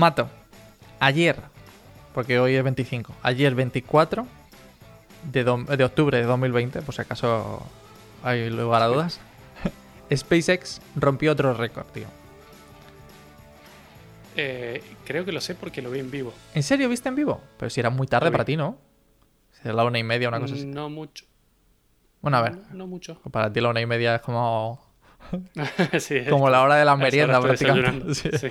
Mato, ayer, porque hoy es 25, ayer 24 de, do- de octubre de 2020, por si acaso hay lugar a dudas, SpaceX rompió otro récord, tío. Eh, creo que lo sé porque lo vi en vivo. ¿En serio viste en vivo? Pero si era muy tarde para ti, ¿no? Era la una y media, una cosa así. No mucho. Bueno, a ver, No, no mucho. para ti la una y media es como, sí, como la hora de la merienda prácticamente. Sí.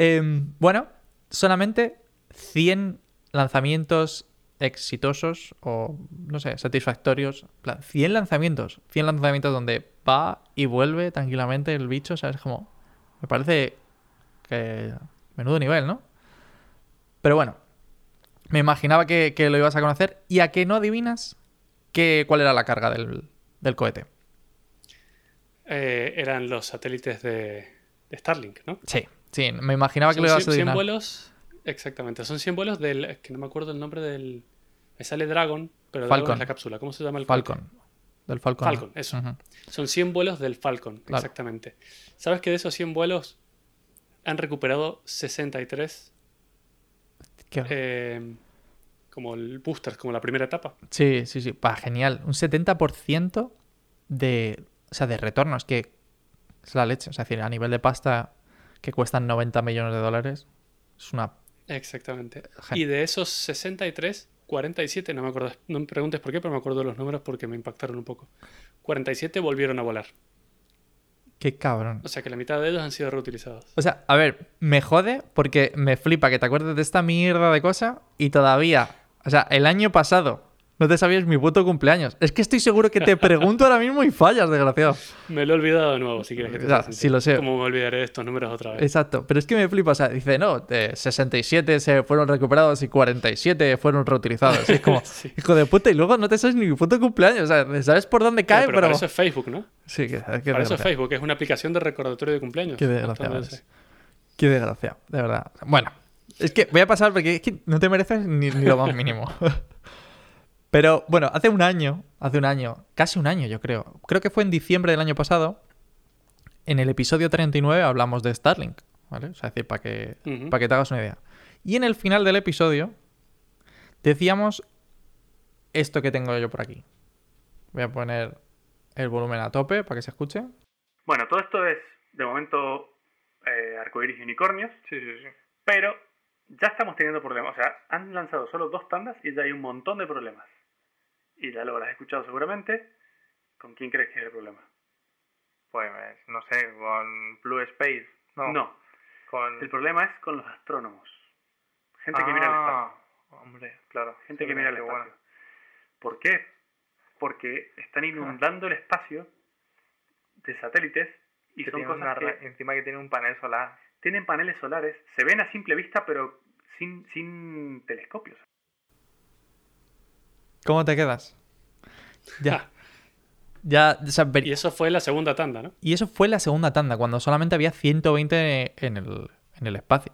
Em, bueno, solamente 100 lanzamientos exitosos o, no sé, satisfactorios. En plan, 100 lanzamientos. 100 lanzamientos donde va y vuelve tranquilamente el bicho, ¿sabes? Como, me parece que... Menudo nivel, ¿no? Pero bueno, me imaginaba que, que lo ibas a conocer. ¿Y a que no adivinas qué, cuál era la carga del, del cohete? Eh, eran los satélites de, de Starlink, ¿no? Sí, sí, me imaginaba que lo ibas a 100, 100 adivinar. vuelos. Exactamente. Son 100 vuelos del. Es que no me acuerdo el nombre del. Me sale Dragon, pero Dragon Falcon. es la cápsula. ¿Cómo se llama el? Falcon. Del Falcon. Falcon, eso. Son 100 vuelos del Falcon, Claro. exactamente. ¿Sabes que de esos 100 vuelos han recuperado 63 Qué- eh, como el boosters, como la primera etapa? Sí, sí, sí. Pa, genial. Un 70% de, o sea, de retorno. Es que es la leche. O sea, es decir, a nivel de pasta que cuestan 90 millones de dólares, es una... Exactamente. Gen- Y de esos 63, 47, no me acuerdo, no me preguntes por qué, pero me acuerdo de los números porque me impactaron un poco. 47 volvieron a volar. Qué cabrón. O sea que la mitad de ellos han sido reutilizados. O sea, a ver, me jode porque me flipa que te acuerdes de esta mierda de cosa y todavía... O sea, el año pasado no te sabías mi puto cumpleaños. Es que estoy seguro que te pregunto ahora mismo y fallas, desgraciado. Me lo he olvidado de nuevo, si quieres que te sí lo sé. ¿Cómo me olvidaré de estos números otra vez? Exacto, pero es que me flipa, o sea, dice, no, de 67 se fueron recuperados y 47 fueron reutilizados. Y es como, Sí. hijo de puta, y luego no te sabes ni mi puto cumpleaños, o sea, sabes por dónde cae, pero pero... para eso es Facebook, ¿no? Sí, qué, qué para eso es. Facebook, es una aplicación de recordatorio de cumpleaños. Qué desgraciado. Qué desgraciado, de verdad. Bueno, es que voy a pasar porque es que no te mereces ni, ni lo más mínimo. Pero bueno, hace un año, hace un año, casi un año yo creo, creo que fue en diciembre del año pasado, en el episodio 39 hablamos de Starlink, ¿vale? O sea, es decir, para que, para que te hagas una idea. Y en el final del episodio decíamos esto que tengo yo por aquí. Voy a poner el volumen a tope para que se escuche. Bueno, todo esto es, de momento, eh, arcoíris y unicornios. Sí, sí, sí. Pero ya estamos teniendo problemas. O sea, han lanzado solo dos tandas y ya hay un montón de problemas. Y ya lo habrás escuchado seguramente. ¿Con quién crees que es el problema? Pues no sé, con Blue Space. No, No, con. el problema es con los astrónomos. Gente que mira el Ah, espacio. Hombre, claro. Gente sí, que mira el espacio. bueno. ¿Por qué? Porque están inundando el espacio de satélites y Que son cosas una que encima que tiene un panel solar. tienen paneles solares, se ven a simple vista, pero sin, sin telescopios. ¿Cómo te quedas? Ya. Ya, o sea, ver- Y eso fue la segunda tanda, ¿no? Y eso fue la segunda tanda, cuando solamente había 120 en el, en el espacio.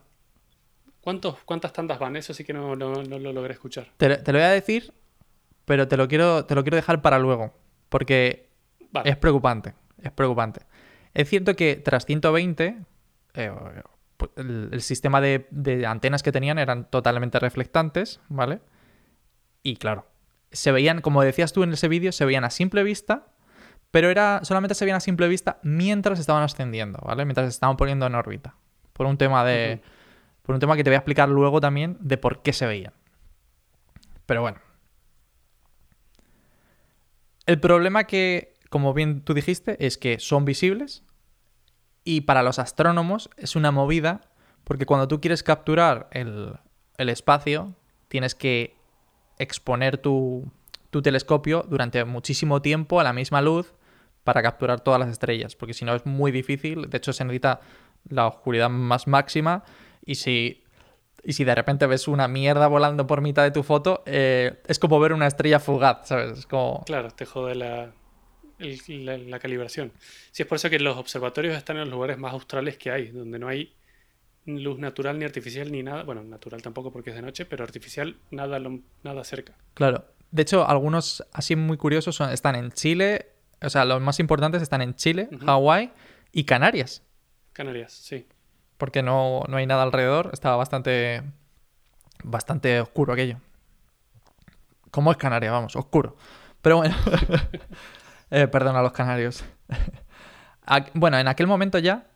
¿Cuántos, ¿Cuántas tandas van? Eso sí que no, no- no lo logré escuchar. Te, te lo voy a decir, pero te lo quiero, te lo quiero dejar para luego. Porque Vale. es preocupante. Es preocupante. Es cierto que tras 120, eh, el, el sistema de, de antenas que tenían eran totalmente reflectantes, ¿vale? Y claro, se veían, como decías tú en ese vídeo, se veían a simple vista, pero era solamente se veían a simple vista mientras estaban ascendiendo, ¿vale? Mientras se estaban poniendo en órbita. Por un tema de. Por un tema que te voy a explicar luego también de por qué se veían. Pero bueno. El problema que, como bien tú dijiste, es que son visibles. Y para los astrónomos es una movida. Porque cuando tú quieres capturar el, el espacio, tienes que exponer tu, telescopio durante muchísimo tiempo a la misma luz para capturar todas las estrellas. Porque si no es muy difícil. De hecho, se necesita la oscuridad más máxima. Y si, y si de repente ves una mierda volando por mitad de tu foto, eh, es como ver una estrella fugaz, ¿sabes? Es como... Claro, te jode la, la, la calibración. Sí, es por eso que los observatorios están en los lugares más australes que hay, donde no hay luz natural ni artificial ni nada. Bueno, natural tampoco porque es de noche, pero artificial nada, nada cerca. Claro. De hecho, algunos así muy curiosos son- están en Chile, o sea, los más importantes están en Chile. Hawái y Canarias. Canarias, sí. porque no, no hay nada alrededor. Estaba bastante, bastante oscuro aquello. Como es Canarias, vamos, oscuro. Pero bueno, eh, perdón a los canarios. Bueno, en aquel momento ya,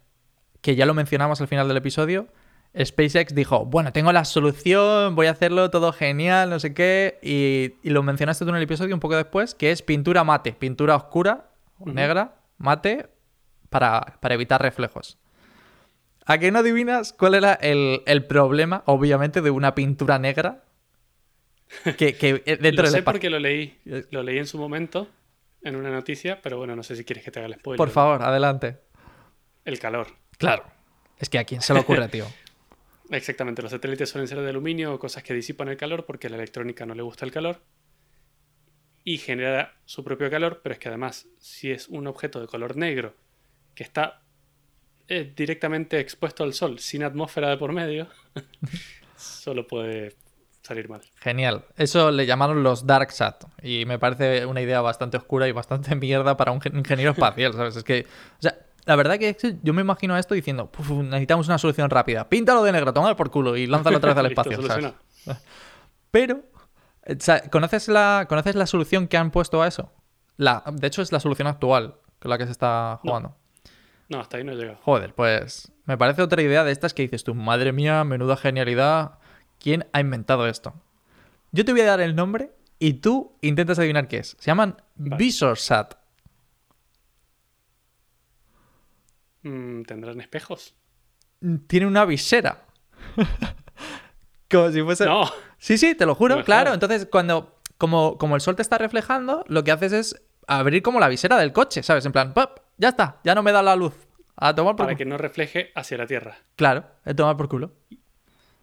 que ya lo mencionamos al final del episodio, SpaceX dijo, bueno, tengo la solución, voy a hacerlo todo genial, no sé qué, y, y lo mencionaste tú en el episodio un poco después, que es pintura mate, pintura oscura, negra, mate, para, para evitar reflejos. ¿A qué no adivinas cuál era el, el problema, obviamente, de una pintura negra? Que, que eh, dentro lo sé porque lo leí. Lo leí en su momento en una noticia, pero bueno, no sé si quieres que te haga el spoiler. Por favor, adelante. El calor. Claro. Es que a quién se le ocurre, tío. Exactamente, los satélites suelen ser de aluminio o cosas que disipan el calor porque a la electrónica no le gusta el calor y genera su propio calor, pero es que además, si es un objeto de color negro que está eh, directamente expuesto al sol sin atmósfera de por medio, solo puede salir mal. Genial. Eso le llamaron los Dark Sat. Y me parece una idea bastante oscura y bastante mierda para un gen- ingeniero espacial, ¿sabes? Es que. O sea, la verdad que yo me imagino esto diciendo, "Puf, necesitamos una solución rápida. Píntalo de negro, tómalo por culo y lánzalo otra vez al espacio. Pero, eh, ¿conoces la, ¿conoces la solución que han puesto a eso? La, de hecho, es la solución actual con la que se está jugando. No, hasta ahí no he llegado. Joder, pues me parece otra idea de estas que dices tú, madre mía, menuda genialidad. ¿Quién ha inventado esto? Yo te voy a dar el nombre y tú intentas adivinar qué es. Se llaman Vale. VisorSat. Mm, ¿Tendrán espejos? Tiene una visera. como si fuese... No, Sí, sí, te lo juro, claro. Entonces, cuando como, como el sol te está reflejando, lo que haces es abrir como la visera del coche, ¿sabes? En plan, ¡pop! ya está, ya no me da la luz. A tomar por para culo. que no refleje hacia la Tierra. Claro, a tomar por culo.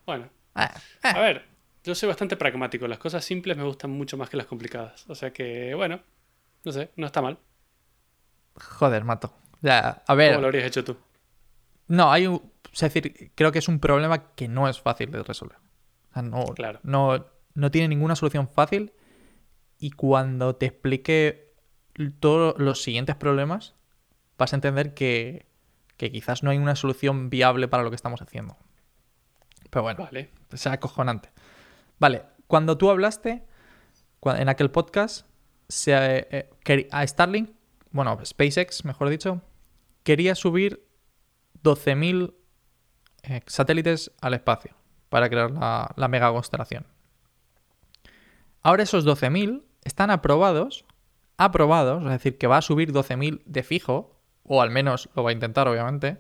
Bueno, Ah, ah. a ver, yo soy bastante pragmático. Las cosas simples me gustan mucho más que las complicadas. O sea que, bueno, no sé, no está mal. Joder, mato. Ya, a ver. ¿Cómo lo habrías hecho tú? No, hay un. Es decir, creo que es un problema que no es fácil de resolver. O sea, no, Claro. no, no tiene ninguna solución fácil. Y cuando te explique todos los siguientes problemas, vas a entender que, que quizás no hay una solución viable para lo que estamos haciendo. Pero bueno, Vale. es acojonante. Vale, cuando tú hablaste en aquel podcast, se, eh, eh, a Starlink, bueno, SpaceX, mejor dicho, quería subir 12.000 eh, satélites al espacio para crear la, la mega constelación. Ahora esos 12.000 están aprobados, aprobados, es decir, que va a subir 12.000 de fijo, o al menos lo va a intentar, obviamente,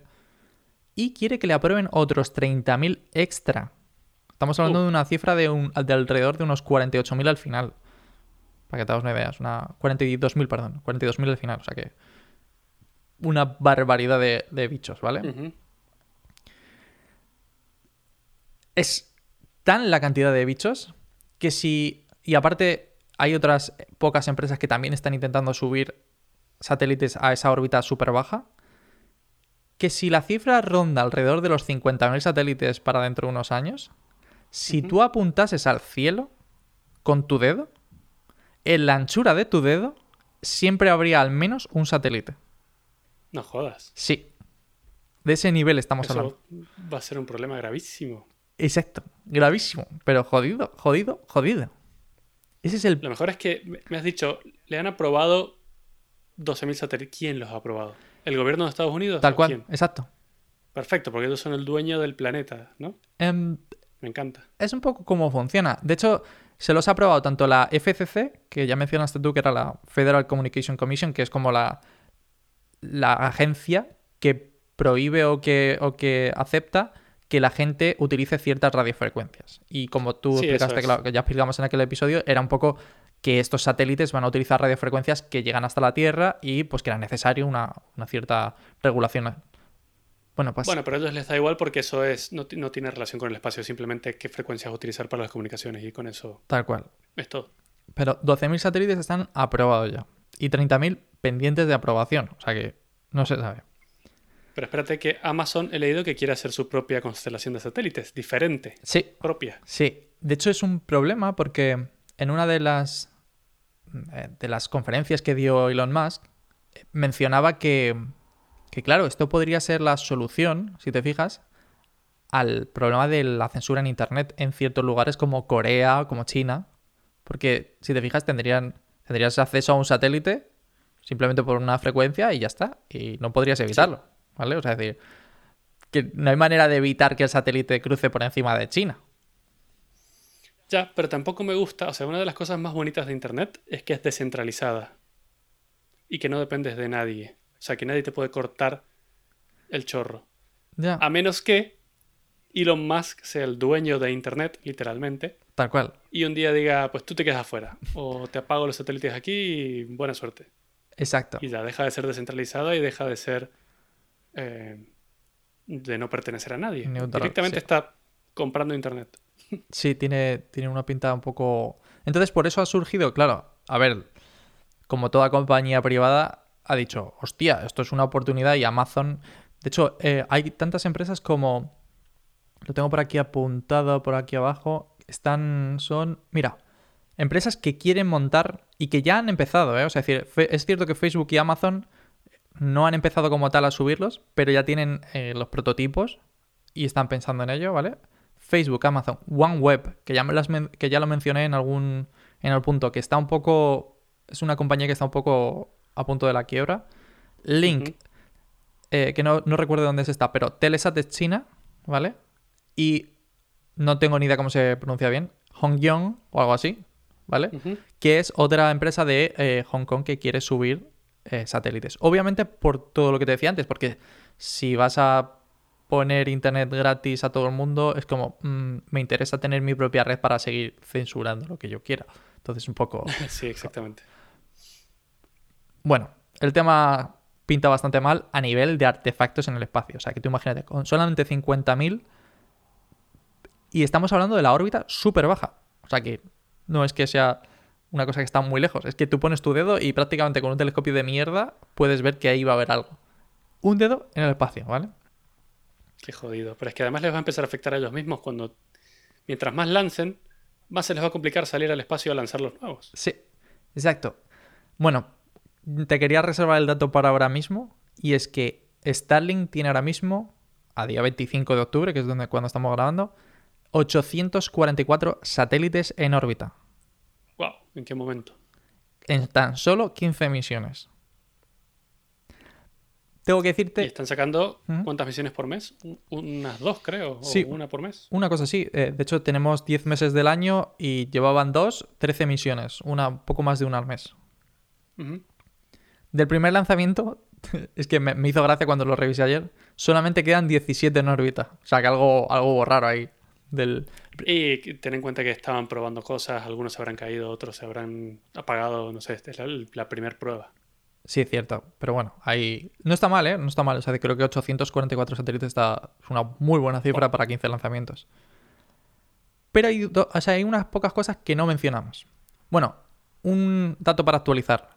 y quiere que le aprueben otros 30.000 extra. Estamos hablando Uh. de una cifra de, un, de alrededor de unos 48.000 al final. Para que te hagas una idea, es una 42.000, perdón, 42.000 al final, o sea que una barbaridad de, de bichos, ¿vale? Es tan la cantidad de bichos que si. Y aparte, hay otras pocas empresas que también están intentando subir satélites a esa órbita súper baja. Que si la cifra ronda alrededor de los 50.000 satélites para dentro de unos años, si tú apuntases al cielo con tu dedo, en la anchura de tu dedo, siempre habría al menos un satélite. No jodas. Sí. De ese nivel estamos hablando. Eso va a ser un problema gravísimo. Exacto, gravísimo, pero jodido, jodido, jodido. Ese es el... Lo mejor es que me- has dicho, le han aprobado 12.000 satélites. ¿Quién los ha aprobado? ¿El gobierno de Estados Unidos? Tal ¿O cual, quién? exacto. Perfecto, porque ellos son el dueño del planeta, ¿no? Em, Me encanta. es un poco cómo funciona. De hecho, se los ha aprobado tanto la FCC, que ya mencionaste tú, que era la Federal Communication Commission, que es como la, la agencia que prohíbe o que, o que acepta que la gente utilice ciertas radiofrecuencias. Y como tú Sí, explicaste, que, es. la- que ya explicamos en aquel episodio, era un poco que estos satélites van a utilizar radiofrecuencias que llegan hasta la Tierra y pues que era necesario una, una cierta regulación. Bueno, pues Bueno, pero a ellos les da igual porque eso es no, no tiene relación con el espacio, simplemente qué frecuencias utilizar para las comunicaciones y con eso tal cual. es todo. Pero 12.000 satélites están aprobados ya. Y 30.000 pendientes de aprobación. O sea que no se sabe. Pero espérate que Amazon he leído que quiere hacer su propia constelación de satélites, diferente, Sí, propia. sí. De hecho es un problema porque en una de las eh, de las conferencias que dio Elon Musk mencionaba que, que claro, esto podría ser la solución, si te fijas, al problema de la censura en Internet en ciertos lugares como Corea, como China, porque si te fijas tendrían, tendrías acceso a un satélite simplemente por una frecuencia y ya está, y no podrías evitarlo, ¿vale? O sea, es decir, que no hay manera de evitar que el satélite cruce por encima de China. Ya, pero tampoco me gusta, o sea, una de las cosas más bonitas de Internet es que es descentralizada y que no dependes de nadie. O sea, que nadie te puede cortar el chorro. Ya, A menos que Elon Musk sea el dueño de Internet, literalmente, tal cual. y un día diga, pues tú te quedas afuera, o te apago los satélites aquí y buena suerte. Exacto. Y ya deja de ser descentralizada y deja de ser... eh, de no pertenecer a nadie. Neutral, Directamente sí. está comprando Internet. Sí, tiene, tiene una pinta un poco... Entonces, por eso ha surgido, claro, a ver, como toda compañía privada, ha dicho, hostia, esto es una oportunidad y Amazon... De hecho, eh, hay tantas empresas como... Lo tengo por aquí apuntado, por aquí abajo. Están, son... Mira, empresas que quieren montar y que ya han empezado, ¿eh? O sea, es decir, es cierto que Facebook y Amazon no han empezado como tal a subirlos, pero ya tienen eh, los prototipos y están pensando en ello, ¿vale? Facebook, Amazon, OneWeb, que ya, me las que ya lo mencioné en algún en el punto, que está un poco... Es una compañía que está un poco a punto de la quiebra. Link, eh, que no, no recuerdo dónde se está, pero Telesat es China, ¿vale? Y no tengo ni idea cómo se pronuncia bien. Hongyong o algo así, ¿vale? Que es otra empresa de eh, Hong Kong que quiere subir eh, satélites. Obviamente por todo lo que te decía antes, porque si vas a poner internet gratis a todo el mundo, es como, mm, me interesa tener mi propia red para seguir censurando lo que yo quiera. Entonces un poco... Sí, exactamente. Bueno, el tema pinta bastante mal a nivel de artefactos en el espacio. O sea, que tú imagínate, con solamente 50.000 y estamos hablando de la órbita súper baja. O sea, que no es que sea una cosa que está muy lejos. Es que tú pones tu dedo y prácticamente con un telescopio de mierda puedes ver que ahí va a haber algo. Un dedo en el espacio, ¿vale? Qué jodido. Pero es que además les va a empezar a afectar a ellos mismos cuando, mientras más lancen, más se les va a complicar salir al espacio a lanzar los nuevos. Sí, exacto. Bueno, te quería reservar el dato para ahora mismo y es que Starlink tiene ahora mismo, a día 25 de octubre, que es donde, cuando estamos grabando, 844 satélites en órbita, Wow, ¿en qué momento? en tan solo 15 misiones. Tengo que Y decirte están sacando Ujú. cuántas misiones por mes? Un- Unas dos, creo. Sí. O una por mes. una cosa así. eh, de hecho, tenemos 10 meses del año y llevaban dos, 13 misiones, una un poco más de una al mes. Del primer lanzamiento, es que me, me hizo gracia cuando lo revisé ayer, solamente quedan 17 en órbita. O sea, que algo, algo raro ahí. Del... Y ten en cuenta que estaban probando cosas, algunos se habrán caído, otros se habrán apagado, no sé, esta es la, la primera prueba. Sí, es cierto. Pero bueno, ahí... No está mal, ¿eh? No está mal. O sea, creo que 844 satélites está... es una muy buena cifra para 15 lanzamientos. Pero hay, do- o sea, hay unas pocas cosas que no mencionamos. Bueno, un dato para actualizar.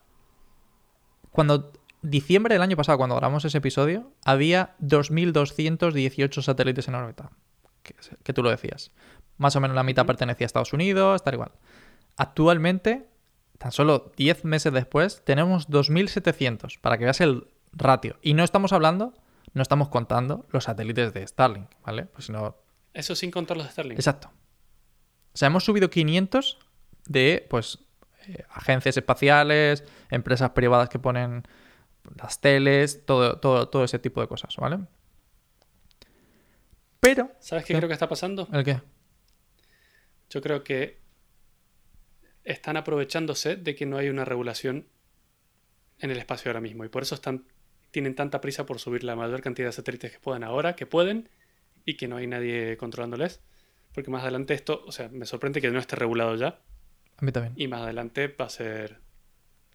Cuando... Diciembre del año pasado, cuando grabamos ese episodio, había 2.218 satélites en órbita. Que, que tú lo decías. Más o menos la mitad pertenecía a Estados Unidos, tal igual. Actualmente, tan solo 10 meses después, tenemos 2.700, para que veas el ratio. Y no estamos hablando, no estamos contando los satélites de Starlink, ¿vale? Pues si no... Eso sin contar los de Starlink. Exacto. O sea, hemos subido 500 de, pues, eh, agencias espaciales, empresas privadas que ponen las teles, todo, todo, todo ese tipo de cosas, ¿vale? Pero... ¿Sabes qué creo que está pasando? ¿El qué? Yo creo que están aprovechándose de que no hay una regulación en el espacio ahora mismo y por eso están tienen tanta prisa por subir la mayor cantidad de satélites que puedan ahora, que pueden y que no hay nadie controlándoles, porque más adelante esto, o sea, me sorprende que no esté regulado ya A mí también. y más adelante va a ser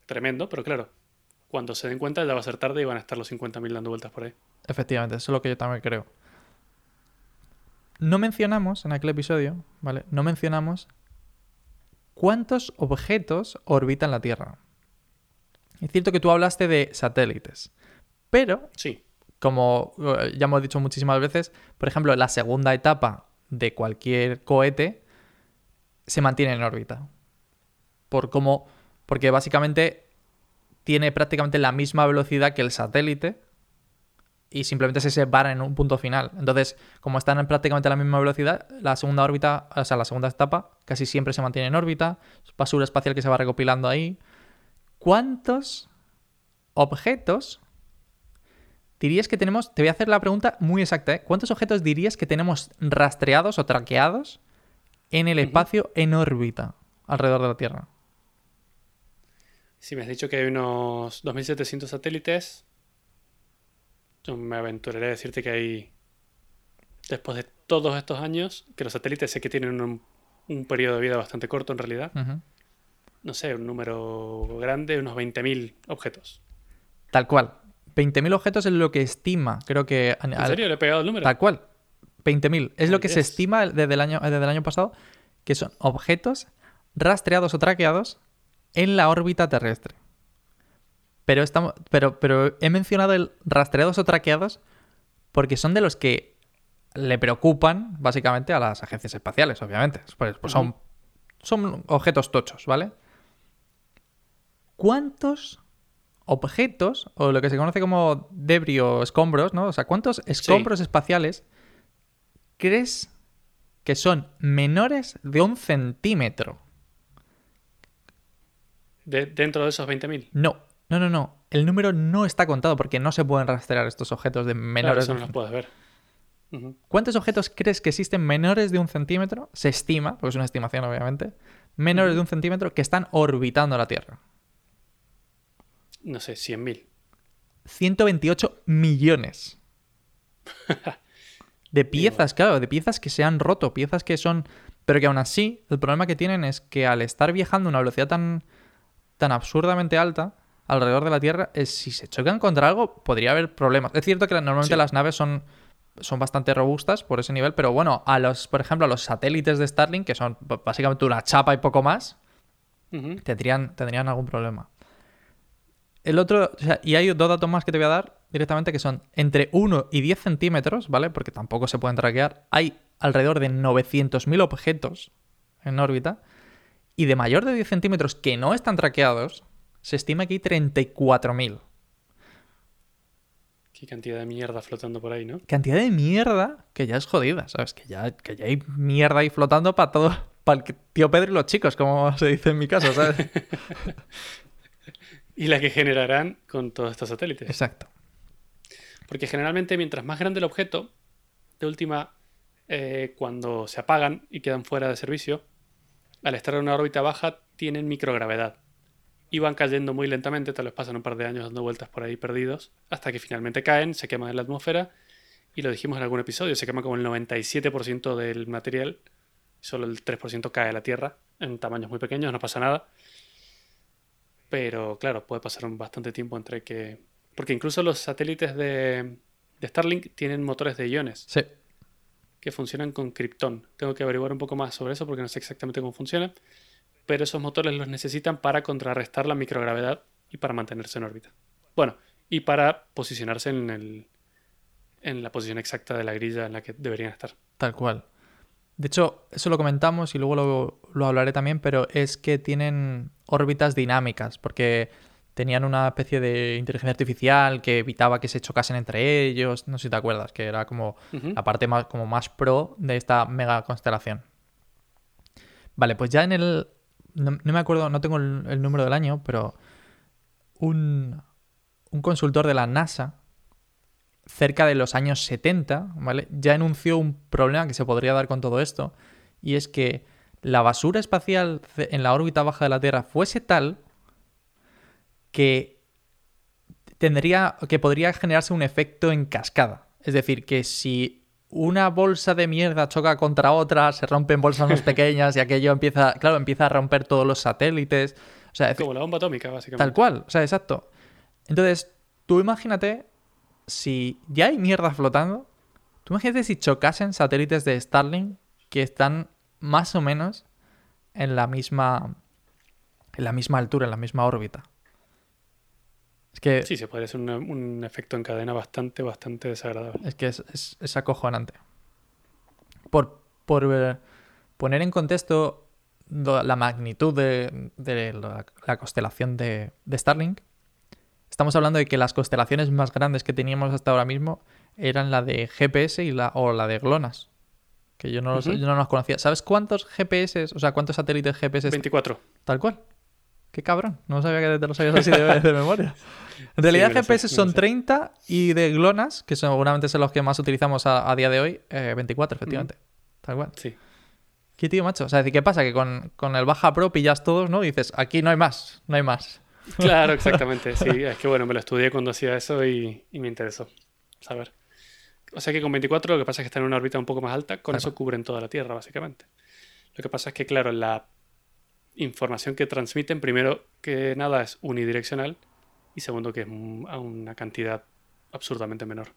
tremendo, pero claro, cuando se den cuenta ya va a ser tarde y van a estar los 50.000 dando vueltas por ahí. Efectivamente, eso es lo que yo también creo. No mencionamos en aquel episodio, ¿vale? No mencionamos cuántos objetos orbitan la Tierra. Es cierto que tú hablaste de satélites, pero Sí, como eh, ya hemos dicho muchísimas veces, por ejemplo, la segunda etapa de cualquier cohete se mantiene en órbita. Por cómo, porque básicamente tiene prácticamente la misma velocidad que el satélite y simplemente se separan en un punto final. Entonces, como están en prácticamente la misma velocidad, la segunda órbita, o sea, la segunda etapa casi siempre se mantiene en órbita, basura espacial que se va recopilando ahí. ¿Cuántos objetos dirías que tenemos? Te voy a hacer la pregunta muy exacta, ¿eh? ¿Cuántos objetos dirías que tenemos rastreados o traqueados en el espacio en órbita alrededor de la Tierra? Si me has dicho que hay unos 2.700 satélites, yo me aventuraré a decirte que hay, después de todos estos años, que los satélites sé que tienen un, un periodo de vida bastante corto en realidad, no sé, un número grande, unos 20.000 objetos. Tal cual. 20.000 objetos es lo que estima, creo que... ¿En serio? ¿Le he pegado el número? Tal cual. 20.000. Es lo que se estima desde el, año, desde el año pasado, que son objetos rastreados o traqueados en la órbita terrestre. Pero, estamos, pero, pero he mencionado el rastreados o traqueados porque son de los que le preocupan básicamente a las agencias espaciales, obviamente. Pues, pues son, son objetos tochos, ¿vale? ¿Cuántos objetos, o lo que se conoce como debris o escombros, ¿no? O sea, ¿cuántos escombros espaciales crees que son menores de un centímetro? De- dentro de esos 20.000. No, no, no, no. El número no está contado porque no se pueden rastrear estos objetos de Claro, menores eso de no los puedes ver. ¿Cuántos objetos crees que existen menores de un centímetro? Se estima, porque es una estimación obviamente, menores de un centímetro que están orbitando la Tierra. No sé, 100.000. 128 millones. De piezas, claro, de piezas que se han roto, piezas que son... Pero que aún así, el problema que tienen es que al estar viajando a una velocidad tan, tan absurdamente alta alrededor de la Tierra, es, si se chocan contra algo, podría haber problemas. Es cierto que normalmente Sí. las naves son, son bastante robustas por ese nivel, pero bueno, a los, por ejemplo, a los satélites de Starlink, que son básicamente una chapa y poco más, tendrían algún problema. El otro, o sea, y hay dos datos más que te voy a dar directamente que son entre 1 y 10 centímetros, ¿vale? Porque tampoco se pueden traquear. Hay alrededor de 900.000 objetos en órbita. Y de mayor de 10 centímetros que no están traqueados, se estima que hay 34.000. Qué cantidad de mierda flotando por ahí, ¿no? Cantidad de mierda que ya es jodida, ¿sabes? Que ya, que ya hay mierda ahí flotando para todo, para el tío Pedro y los chicos, como se dice en mi caso, ¿sabes? Y la que generarán con todos estos satélites. Exacto. Porque generalmente mientras más grande el objeto, de última, eh, cuando se apagan y quedan fuera de servicio, al estar en una órbita baja tienen microgravedad. Y van cayendo muy lentamente, tal vez pasan un par de años dando vueltas por ahí perdidos, hasta que finalmente caen, se queman en la atmósfera, y lo dijimos en algún episodio, se quema como el 97% del material, solo el 3% cae a la Tierra, en tamaños muy pequeños, no pasa nada. Pero claro, puede pasar un bastante tiempo entre que... Porque incluso los satélites de, de Starlink tienen motores de iones Sí. que funcionan con Krypton. Tengo que averiguar un poco más sobre eso porque no sé exactamente cómo funciona. Pero esos motores los necesitan para contrarrestar la microgravedad y para mantenerse en órbita. Bueno, y para posicionarse en, el, en la posición exacta de la grilla en la que deberían estar. Tal cual. De hecho, eso lo comentamos y luego lo, lo hablaré también, pero es que tienen órbitas dinámicas, porque tenían una especie de inteligencia artificial que evitaba que se chocasen entre ellos, no sé si te acuerdas, que era como la parte más, como más pro de esta mega constelación. Vale, pues ya en el... No, no me acuerdo, no tengo el, número del año, pero un, un consultor de la NASA cerca de los años 70, ¿vale? Ya anunció un problema que se podría dar con todo esto, y es que la basura espacial en la órbita baja de la Tierra fuese tal que tendría que podría generarse un efecto en cascada. Es decir, que si una bolsa de mierda choca contra otra, se rompen bolsas más pequeñas y aquello empieza, claro, empieza a romper todos los satélites. O sea, es Como la bomba atómica, básicamente. Tal cual, o sea, exacto. Entonces, tú imagínate si ya hay mierda flotando, tú imagínate si chocasen satélites de Starlink que están más o menos en la misma en la misma altura, en la misma órbita. Que Sí, se puede hacer una- un efecto en cadena bastante, bastante desagradable. es que es, es- es acojonante. Por, por eh, poner en contexto la magnitud de, de la, la constelación de, de Starlink, estamos hablando de que las constelaciones más grandes que teníamos hasta ahora mismo eran la de GPS y la, o la de GLONASS. Que yo no, los, yo no los conocía. ¿Sabes cuántos GPS, o sea, cuántos satélites GPS 24. Tal cual. Qué cabrón. No sabía que te lo sabías así de, de memoria. En realidad sé, GPS son sé. 30 y de GLONASS, que seguramente son los que más utilizamos a, a día de hoy, eh, 24, efectivamente. Tal cual. Sí. ¿Qué tío, macho? O sea, ¿qué pasa? Que con, con el Baja Pro pillas todos, ¿no? Y dices, aquí no hay más, no hay más. Claro, exactamente. Sí, es que bueno, me lo estudié cuando hacía eso y, y me interesó saber. O sea que con 24 lo que pasa es que está en una órbita un poco más alta, con eso cubren toda la Tierra, básicamente. Lo que pasa es que, claro, la información que transmiten, primero que nada, es unidireccional y segundo que es a una cantidad absurdamente menor.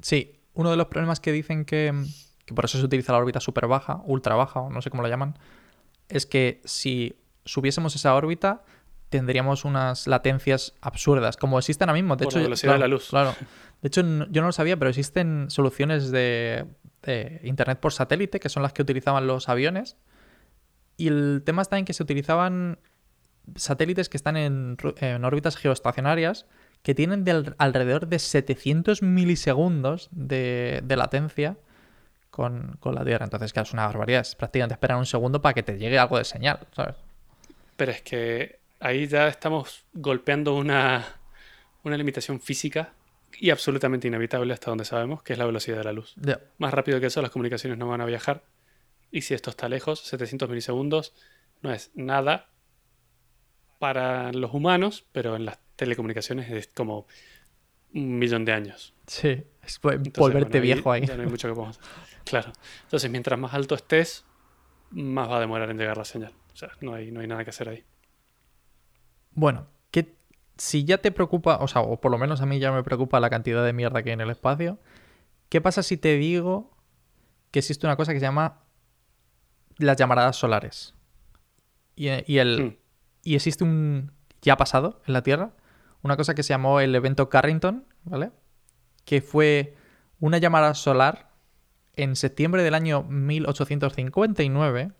Sí, uno de los problemas que dicen que, que por eso se utiliza la órbita súper baja, ultra baja, o no sé cómo la llaman, es que si subiésemos esa órbita tendríamos unas latencias absurdas, como existen ahora mismo. De Por hecho, la velocidad de la luz. Claro. De hecho, yo no lo sabía, pero existen soluciones de, de Internet por satélite, que son las que utilizaban los aviones. Y el tema está en que se utilizaban satélites que están en, órbitas geoestacionarias que tienen alrededor de 700 milisegundos de, de latencia con, con la Tierra. Entonces, claro, es una barbaridad. Es prácticamente esperar un segundo para que te llegue algo de señal, ¿sabes? Pero es que ahí ya estamos golpeando una, una limitación física y absolutamente inevitable hasta donde sabemos, que es la velocidad de la luz. Más rápido que eso las comunicaciones no van a viajar. Y si esto está lejos, 700 milisegundos no es nada para los humanos, pero en las telecomunicaciones es como un millón de años. Sí, es Entonces, volverte bueno, ahí viejo ahí. Ya no hay mucho que podamos hacer. Claro. Entonces, mientras más alto estés, más va a demorar en llegar la señal. O sea, no hay, no hay nada que hacer ahí. Bueno, que si ya te preocupa, o sea, o por lo menos a mí ya me preocupa la cantidad de mierda que hay en el espacio, ¿qué pasa si te digo que existe una cosa que se llama las llamaradas solares? Y, y el, Mm. y existe un, ya ha pasado en la Tierra, una cosa que se llamó el evento Carrington, ¿vale? Que fue una llamada solar en septiembre del año 1859,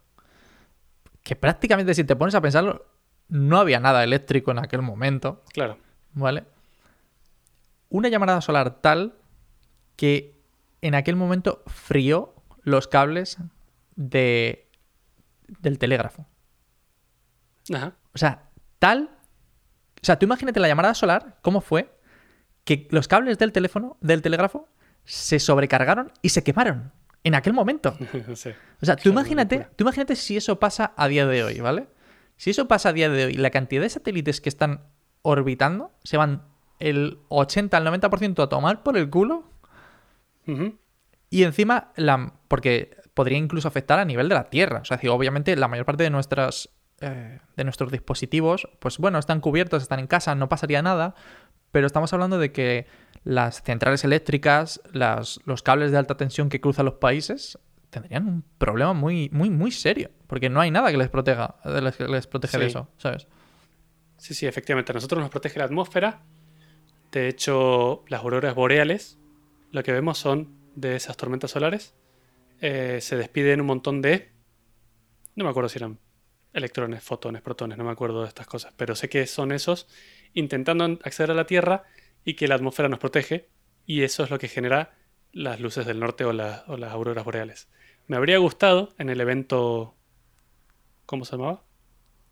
que prácticamente si te pones a pensarlo, no había nada eléctrico en aquel momento, Claro. ¿vale? Una llamada solar tal que en aquel momento frió los cables de, del telégrafo. Ajá. O sea, tal. O sea, tú imagínate la llamada solar, ¿cómo fue? Que los cables del teléfono, del telégrafo, se sobrecargaron y se quemaron en aquel momento. Sí. O sea, tú imagínate, tú imagínate si eso pasa a día de hoy, ¿vale? Si eso pasa a día de hoy, la cantidad de satélites que están orbitando se van el 80 al 90% a tomar por el culo y encima, la, porque podría incluso afectar a nivel de la Tierra. O sea, decir, obviamente la mayor parte de nuestras eh, de nuestros dispositivos, pues bueno, están cubiertos, están en casa, no pasaría nada. Pero estamos hablando de que las centrales eléctricas, las, los cables de alta tensión que cruzan los países, tendrían un problema muy, muy, muy serio. Porque no hay nada que les proteja, les, les protege de eso, ¿sabes? Sí, sí, efectivamente. A nosotros nos protege la atmósfera. De hecho, las auroras boreales, lo que vemos son de esas tormentas solares. Eh, se despiden un montón de. No me acuerdo si eran electrones, fotones, protones, no me acuerdo de estas cosas. Pero sé que son esos intentando acceder a la Tierra y que la atmósfera nos protege. Y eso es lo que genera las luces del norte o, o las auroras boreales. Me habría gustado en el evento. ¿Cómo se llamaba?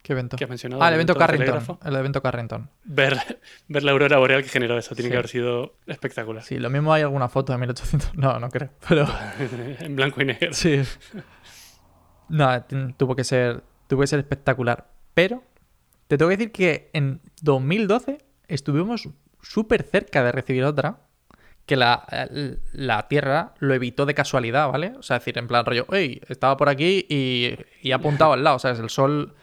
¿Qué evento? Que has mencionado. Ah, el evento Carrington. El evento Carrington. ver, ver la aurora boreal que generó eso. Tiene Sí. que haber sido espectacular. Sí, lo mismo hay alguna foto de 1800. No, no creo. Pero. en blanco y negro. Sí. No, tuvo que ser, tuvo que ser espectacular. Pero te tengo que decir que en 2012 estuvimos súper cerca de recibir otra. Que la, eh, la Tierra lo evitó de casualidad, ¿vale? O sea, decir, en plan rollo, ¡Ey! Estaba por aquí y, y ha apuntado al lado. O sea, el sol,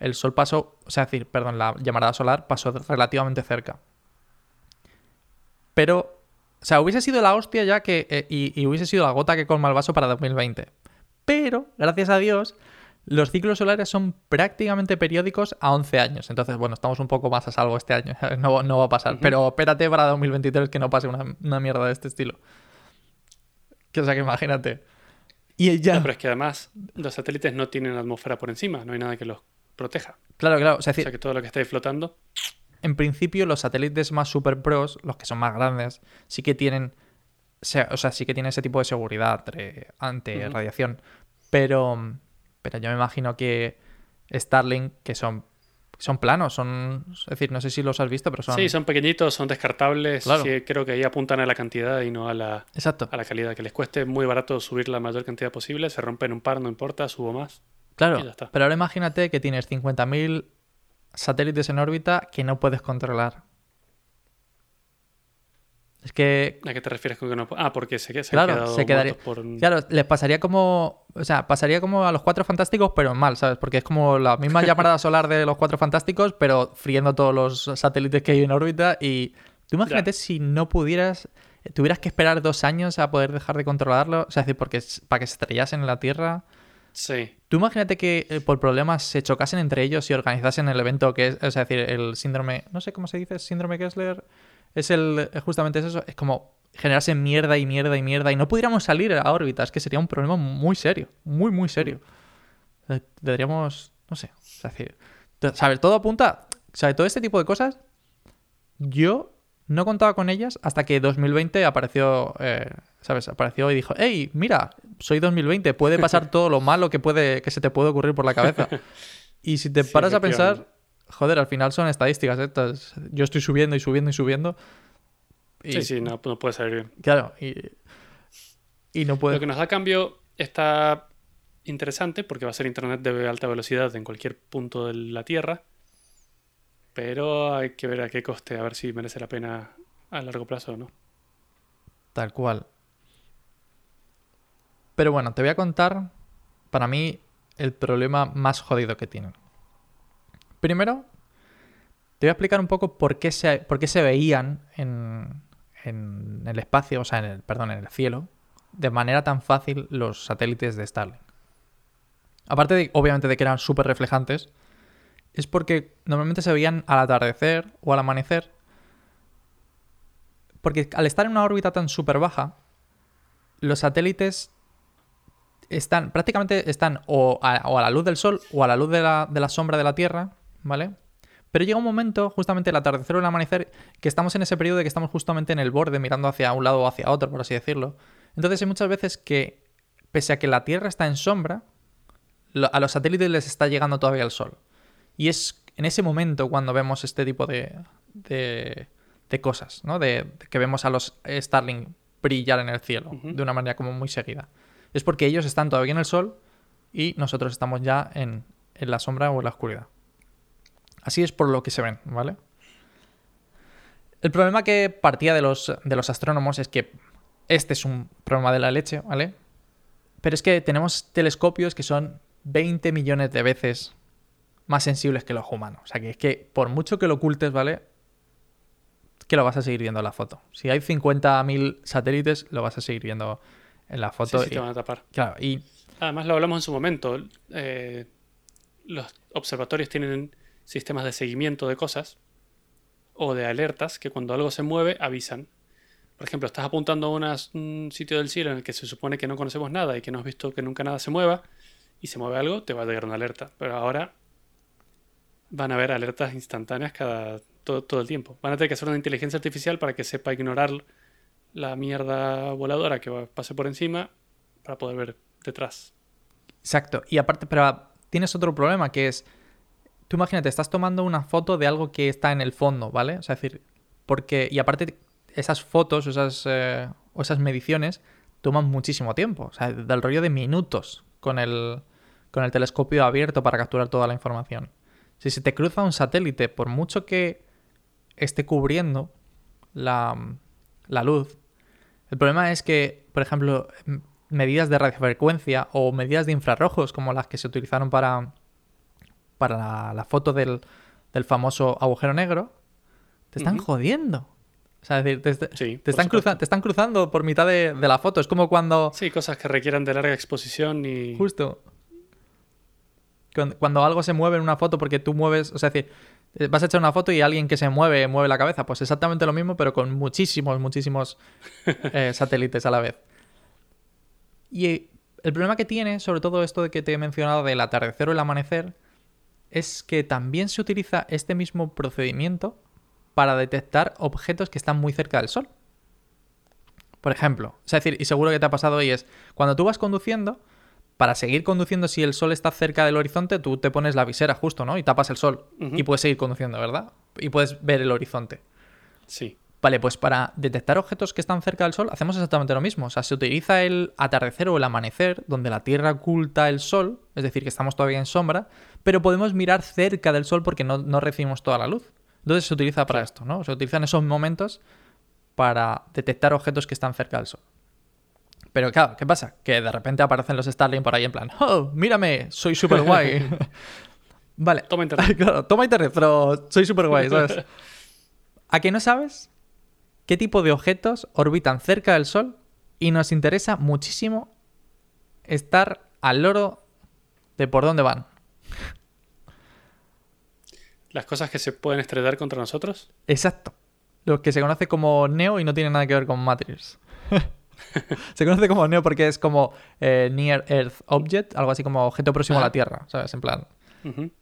el sol pasó, o sea, decir, perdón, la llamarada solar pasó relativamente cerca. Pero, o sea, hubiese sido la hostia ya que. eh, y, y hubiese sido la gota que colma el vaso para 2020. Pero, gracias a Dios, los ciclos solares son prácticamente periódicos a 11 años. Entonces, bueno, estamos un poco más a salvo este año. No, no va a pasar. Pero espérate para 2023 que no pase una, una mierda de este estilo. Que, o sea, que imagínate. Y ya. No, pero es que además los satélites no tienen atmósfera por encima. No hay nada que los proteja. Claro, claro. O sea, O decir, sea que todo lo que ahí flotando. en principio los satélites más super pros, los que son más grandes, sí que tienen, o sea, sí que tienen ese tipo de seguridad ante radiación, pero, pero yo me imagino que Starlink, que son, son planos, son, es decir, no sé si los has visto, pero son... Sí, son pequeñitos, son descartables. Claro. sí, creo que ahí apuntan a la cantidad y no a la, Exacto. a la calidad. Que les cueste muy barato subir la mayor cantidad posible. Se rompen un par, no importa, subo más. Claro, pero ahora imagínate que tienes 50.000 satélites en órbita que no puedes controlar. Es que, ¿A qué te refieres con que no? Ah, porque se, se Claro, han quedado se quedaría- por claro, les pasaría como, o sea, pasaría como a los Cuatro Fantásticos, pero mal, ¿sabes? Porque es como la misma llamada solar de los Cuatro Fantásticos, pero friendo todos los satélites que hay en órbita. Y tú imagínate si no pudieras, tuvieras que esperar dos años a poder dejar de controlarlo, o sea, es decir, porque para que se estrellasen en la Tierra. Sí. Tú imagínate que eh, por problemas se chocasen entre ellos y organizasen el evento que es, es decir, el síndrome, no sé cómo se dice, síndrome Kessler, es el, es justamente eso, es como generarse mierda y mierda y mierda y no pudiéramos salir a órbita, es que sería un problema muy serio, muy, muy serio. Eh, Deberíamos, no sé, es decir, ¿sabes? Todo apunta, ¿sabes? Todo este tipo de cosas, yo no contaba con ellas hasta que 2020 apareció, eh, ¿sabes? Apareció y dijo, hey, mira, soy 2020, puede pasar todo lo malo que, puede, que se te puede ocurrir por la cabeza. Y si te Sí, paras a pensar, joder, al final son estadísticas estas. Yo estoy subiendo y subiendo y subiendo. Y, Sí, sí, no, no puede salir bien. Claro, y, y no puede... Lo que nos da cambio está interesante porque va a ser internet de alta velocidad en cualquier punto de la Tierra. Pero hay que ver a qué coste, a ver si merece la pena a largo plazo o no. Tal cual. Pero bueno, te voy a contar, para mí, el problema más jodido que tienen. Primero, te voy a explicar un poco por qué se, por qué se veían en, en el espacio, o sea, en el, perdón, en el cielo, de manera tan fácil los satélites de Starlink. Aparte de, obviamente, de que eran súper reflejantes, es porque normalmente se veían al atardecer o al amanecer porque al estar en una órbita tan súper baja, los satélites están prácticamente están o a, o a la luz del sol o a la luz de la, de la sombra de la Tierra, ¿vale? Pero llega un momento, justamente el atardecer o el amanecer, que estamos en ese periodo de que estamos justamente en el borde, mirando hacia un lado o hacia otro, por así decirlo. Entonces hay muchas veces que, pese a que la Tierra está en sombra, a los satélites les está llegando todavía el sol. Y es en ese momento cuando vemos este tipo de, de, de cosas, ¿no? De, de que vemos a los Starlink brillar en el cielo de una manera como muy seguida. Es porque ellos están todavía en el sol y nosotros estamos ya en, en la sombra o en la oscuridad. Así es por lo que se ven, ¿vale? El problema que partía de los, de los astrónomos es que este es un problema de la leche, ¿vale? Pero es que tenemos telescopios que son 20 millones de veces más sensibles que los humanos. O sea que es que por mucho que lo ocultes, ¿vale? Que lo vas a seguir viendo en la foto. Si hay 50.000 satélites, lo vas a seguir viendo en la Sí, foto. sí, y- te van a tapar. claro, y Además, lo hablamos en su momento. eh, los observatorios tienen sistemas de seguimiento de cosas o de alertas que cuando algo se mueve avisan. Por ejemplo, estás apuntando a unas- un sitio del cielo en el que se supone que no conocemos nada y que no has visto que nunca nada se mueva y se mueve algo, te va a llegar una alerta. Pero ahora van a haber alertas instantáneas cada todo, todo el tiempo. Van a tener que hacer una inteligencia artificial para que sepa ignorar la mierda voladora que pase por encima para poder ver detrás. Exacto. Y aparte, pero tienes otro problema que es. Tú imagínate, estás tomando una foto de algo que está en el fondo, ¿vale? O sea, es decir, porque. Y aparte, esas fotos esas, eh, o esas mediciones toman muchísimo tiempo. O sea, del rollo de minutos con el, con el telescopio abierto para capturar toda la información. Si se te cruza un satélite, por mucho que esté cubriendo la, la luz, el problema es que, por ejemplo, medidas de radiofrecuencia o medidas de infrarrojos como las que se utilizaron para, para la, la foto del, del famoso agujero negro, te están jodiendo. O sea, es decir, te, te- Sí, te por están cruza- te están cruzando por mitad de, de la foto. Es como cuando... Sí, cosas que requieran de larga exposición y... Justo. Cuando, cuando algo se mueve en una foto porque tú mueves, o sea, es decir, eh, vas a echar una foto y alguien que se mueve mueve la cabeza, pues exactamente lo mismo, pero con muchísimos, muchísimos eh, satélites a la vez. Y eh, el problema que tiene, sobre todo esto de que te he mencionado del atardecer o el amanecer, es que también se utiliza este mismo procedimiento, para detectar objetos que están muy cerca del Sol. Por ejemplo, es decir, y seguro que te ha pasado y es, cuando tú vas conduciendo, para seguir conduciendo si el sol está cerca del horizonte, tú te pones la visera justo, ¿no? Y tapas el sol y puedes seguir conduciendo, ¿verdad? Y puedes ver el horizonte. Sí. Vale, pues para detectar objetos que están cerca del Sol hacemos exactamente lo mismo. O sea, se utiliza el atardecer o el amanecer, donde la Tierra oculta el Sol, es decir, que estamos todavía en sombra, pero podemos mirar cerca del Sol porque no, no recibimos toda la luz. Entonces se utiliza para esto, ¿no? Se utilizan esos momentos para detectar objetos que están cerca del Sol. Pero claro, ¿qué pasa? Que de repente aparecen los Starlink por ahí en plan, ¡Oh, mírame! Soy súper guay. vale. Toma internet. claro, toma internet, pero soy súper guay, ¿sabes? ¿A que no sabes qué tipo de objetos orbitan cerca del Sol? Y nos interesa muchísimo estar al loro de por dónde van. Las cosas que se pueden estrellar contra nosotros. Exacto. Lo que se conoce como Neo y no tiene nada que ver con Matrix. se conoce como Neo porque es como eh, Near Earth Object, algo así como objeto próximo a la. Tierra, ¿sabes? En plan.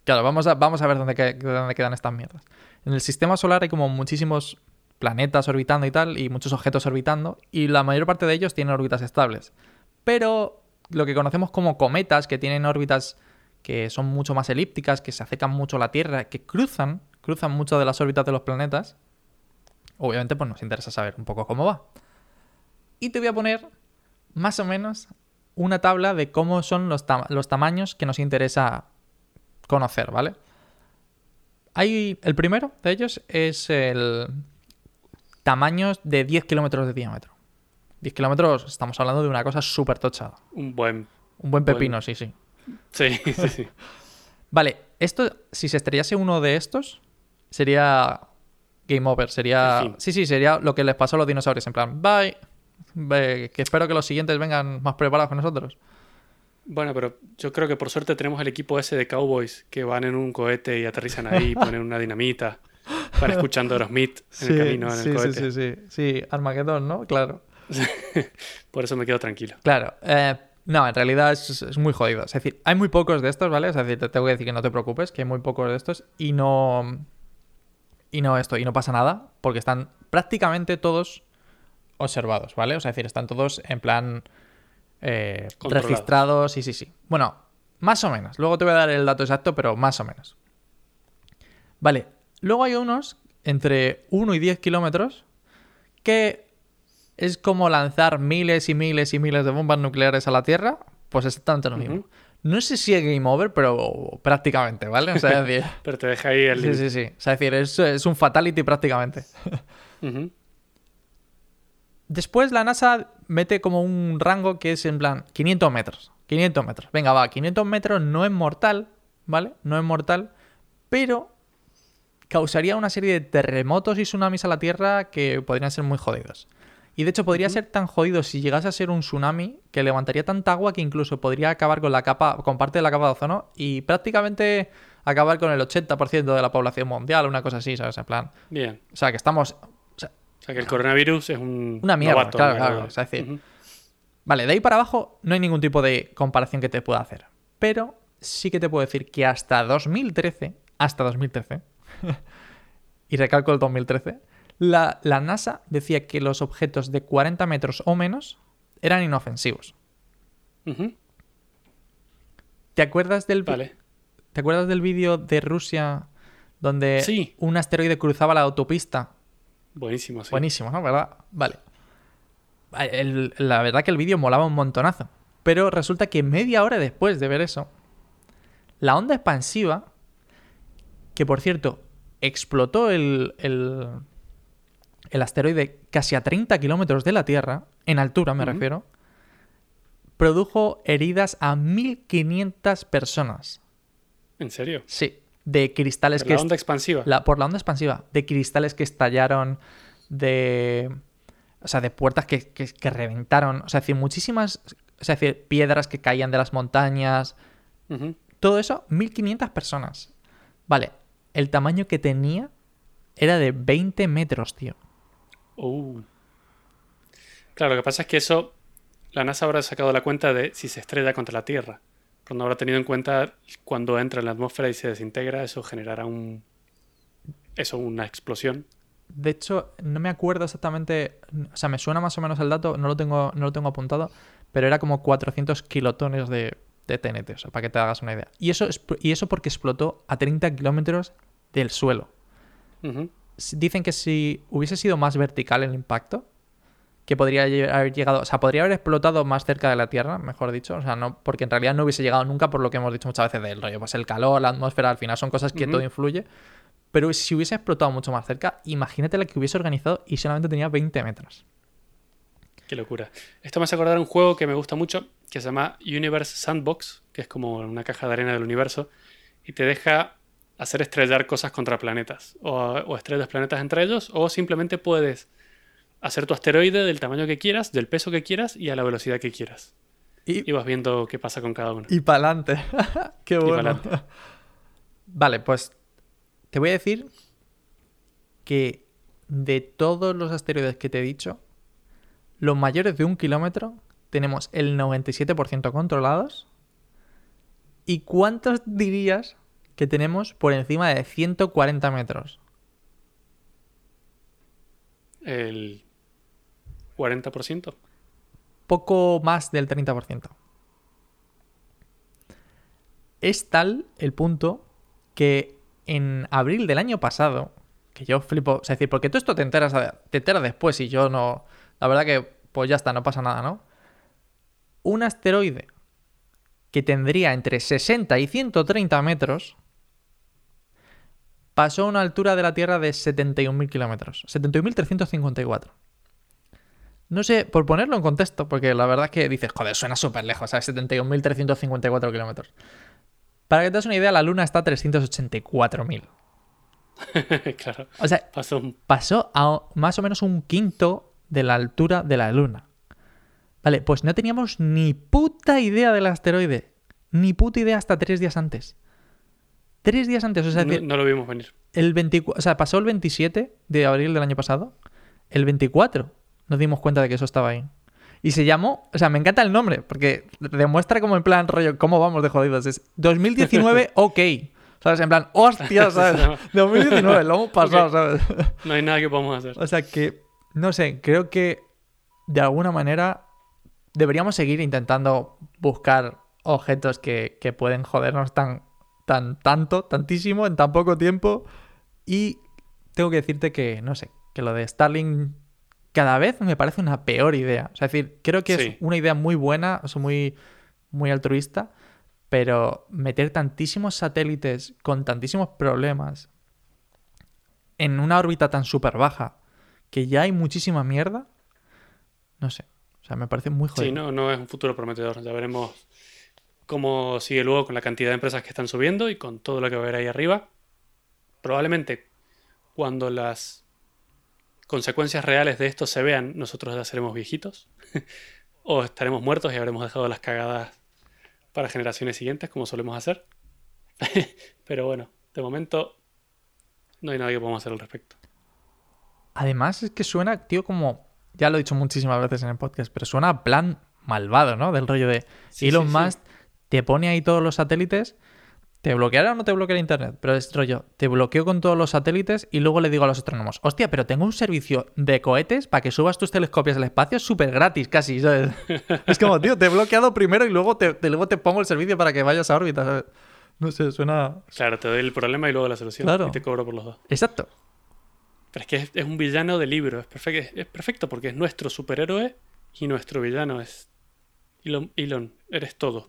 Claro, vamos a, vamos a ver dónde, que- dónde quedan estas mierdas. En el sistema solar hay como muchísimos planetas orbitando y tal, y muchos objetos orbitando, y la mayor parte de ellos tienen órbitas estables. Pero lo que conocemos como cometas, que tienen órbitas que son mucho más elípticas, que se acercan mucho a la Tierra, que cruzan, cruzan mucho de las órbitas de los planetas, obviamente pues nos interesa saber un poco cómo va. Y te voy a poner más o menos una tabla de cómo son los, los tamaños que nos interesa conocer, ¿vale? Hay, el primero de ellos es el tamaños de 10 kilómetros de diámetro. 10 kilómetros, estamos hablando de una cosa súper tocha. Un buen. Un buen Buen- pepino, sí, sí. Sí, sí, sí. Vale, esto, si se estrellase uno de estos, sería game over. Sería. Sí, sí, sería lo que les pasó a los dinosaurios. En plan, bye. Que espero que los siguientes vengan más preparados que nosotros. Bueno, pero yo creo que por suerte tenemos el equipo ese de cowboys que van en un cohete y aterrizan ahí, ponen una dinamita, van escuchando Aerosmith en el camino en el cohete. sí, sí, sí. Sí, Armagedón, ¿no? Claro. Por eso me quedo tranquilo. Claro. eh, no, en realidad es, es muy jodido. Es decir, hay muy pocos de estos, ¿vale? Es decir, te tengo que decir que no te preocupes, que hay muy pocos de estos y no. Y no esto, y no pasa nada, porque están prácticamente todos observados, ¿vale? O sea, es decir, están todos en plan. eh, registrados, sí, sí, sí. Bueno, más o menos. Luego te voy a dar el dato exacto, pero más o menos. Vale. Luego hay unos entre 1 y 10 kilómetros que es como lanzar miles y miles y miles de bombas nucleares a la Tierra, pues exactamente lo mismo. No sé si es game over, pero prácticamente, ¿vale? O sea, es decir, Pero te deja ahí el sí, sí, sí. O sea, es decir, es, es un fatality prácticamente. Ujú. Después la NASA mete como un rango que es en plan 500 metros. 500 metros. Venga, va, 500 metros no es mortal, ¿vale? No es mortal, pero causaría una serie de terremotos y tsunamis a la Tierra que podrían ser muy jodidos. Y de hecho podría ser tan jodido si llegase a ser un tsunami que levantaría tanta agua que incluso podría acabar con la capa, con parte de la capa de ozono y prácticamente acabar con el 80% de la población mundial, una cosa así, ¿sabes? En plan, Bien. o sea, que estamos o sea, que el coronavirus es un Una mierda, novato, claro, claro, o sea, es decir. Vale, de ahí para abajo no hay ningún tipo de comparación que te pueda hacer. Pero sí que te puedo decir que hasta 2013, hasta 2013, y recalco el 2013, la, la NASA decía que los objetos de 40 metros o menos eran inofensivos. ¿Te acuerdas del, Vale. ¿te acuerdas del vídeo de Rusia donde Sí. un asteroide cruzaba la autopista Buenísimo, sí. Buenísimo, ¿no? ¿Verdad? Vale. El- la verdad que el vídeo molaba un montonazo. Pero resulta que media hora después de ver eso, la onda expansiva, que por cierto, explotó el, el, el asteroide casi a 30 kilómetros de la Tierra, en altura me refiero, produjo heridas a 1500 personas. ¿En serio? Sí, de cristales Por que la onda expansiva. la- por la onda expansiva, de cristales que estallaron, de. O sea, de puertas que, que- que reventaron. O sea, es decir, muchísimas. O sea, es decir, piedras que caían de las montañas. Todo eso, 1500 personas. Vale, el tamaño que tenía era de 20 metros, tío. Uh. Claro, lo que pasa es que eso la NASA habrá sacado la cuenta de si se estrella contra la Tierra. Pero no habrá tenido en cuenta cuando entra en la atmósfera y se desintegra, eso generará un. Eso, una explosión. De hecho, no me acuerdo exactamente. O sea, me suena más o menos el dato, no lo tengo, no lo tengo apuntado, pero era como 400 kilotones de, de TNT, o sea, para que te hagas una idea. Y eso, y eso porque explotó a 30 kilómetros del suelo. Dicen que si hubiese sido más vertical el impacto, que podría haber llegado, o sea, podría haber explotado más cerca de la Tierra, mejor dicho, o sea, no, porque en realidad no hubiese llegado nunca por lo que hemos dicho muchas veces del rollo, pues el calor, la atmósfera, al final son cosas que todo influye, pero si hubiese explotado mucho más cerca, imagínate la que hubiese organizado y solamente tenía 20 metros. Qué locura. Esto me hace acordar un juego que me gusta mucho, que se llama Universe Sandbox, que es como una caja de arena del universo, y te deja hacer estrellar cosas contra planetas, o, o estrellas planetas entre ellos, o simplemente puedes hacer tu asteroide del tamaño que quieras, del peso que quieras y a la velocidad que quieras. Y, Y vas viendo qué pasa con cada uno. y para adelante. Qué bueno. Vale, pues te voy a decir que de todos los asteroides que te he dicho, los mayores de un kilómetro tenemos el 97% controlados. ¿Y cuántos dirías que tenemos por encima de 140 metros? El 40%. Poco más del 30%. Es tal el punto que en abril del año pasado, que yo flipo, es decir, porque tú esto te enteras, te enteras después y yo no, la verdad que pues ya está, no pasa nada, ¿no? Un asteroide que tendría entre 60 y 130 metros pasó a una altura de la Tierra de 71.000 kilómetros, 71.354. No sé, por ponerlo en contexto, porque la verdad es que dices, joder, suena súper lejos, ¿sabes? 71.354 kilómetros. Para que te das una idea, la Luna está a 384.000. claro. O sea, Pasó un... pasó a más o menos un quinto de la altura de la Luna. Vale, pues no teníamos ni puta idea del asteroide. Ni puta idea hasta tres días antes. Tres días antes, o sea, No, no lo vimos venir. el 24, o sea, pasó el 27 de abril del año pasado. El 24 nos dimos cuenta de que eso estaba ahí. Y se llamó, o sea, me encanta el nombre, porque demuestra como en plan rollo, cómo vamos de jodidos. Es 2019, ok. ¿Sabes? En plan, hostia, ¿sabes? 2019, lo hemos pasado. ¿sabes? No hay nada que podamos hacer. O sea que, no sé, creo que de alguna manera deberíamos seguir intentando buscar objetos que, que pueden jodernos tan, tan, tanto, tantísimo, en tan poco tiempo. Y tengo que decirte que, no sé, que lo de Starlink cada vez me parece una peor idea. O sea, es decir, creo que Sí. es una idea muy buena, o sea, muy, muy altruista, pero meter tantísimos satélites con tantísimos problemas en una órbita tan súper baja que ya hay muchísima mierda, no sé. O sea, me parece muy jodido. Sí, no, no es un futuro prometedor. Ya veremos cómo sigue luego con la cantidad de empresas que están subiendo y con todo lo que va a haber ahí arriba. Probablemente cuando las consecuencias reales de esto se vean, nosotros ya seremos viejitos. o estaremos muertos y habremos dejado las cagadas para generaciones siguientes, como solemos hacer. Pero bueno, de momento no hay nada que podamos hacer al respecto. Además, es que suena, tío, como. Ya lo he dicho muchísimas veces en el podcast, pero suena a plan malvado, ¿no? Del rollo de Sí, Elon sí, sí. Musk te pone ahí todos los satélites. ¿Te bloqueará o no te bloqueará internet? Pero es rollo, te bloqueo con todos los satélites y luego le digo a los astrónomos, hostia, pero tengo un servicio de cohetes para que subas tus telescopios al espacio súper gratis, casi, ¿sabes? es como, tío, te he bloqueado primero y luego te, te- luego te pongo el servicio para que vayas a órbita, ¿sabes? No sé, suena... Claro, te doy el problema y luego la solución. Claro. Y te cobro por los dos. Exacto. Pero es que es, es un villano de libro. Es perfecto, es perfecto porque es nuestro superhéroe y nuestro villano es. Elon, Elon, eres todo.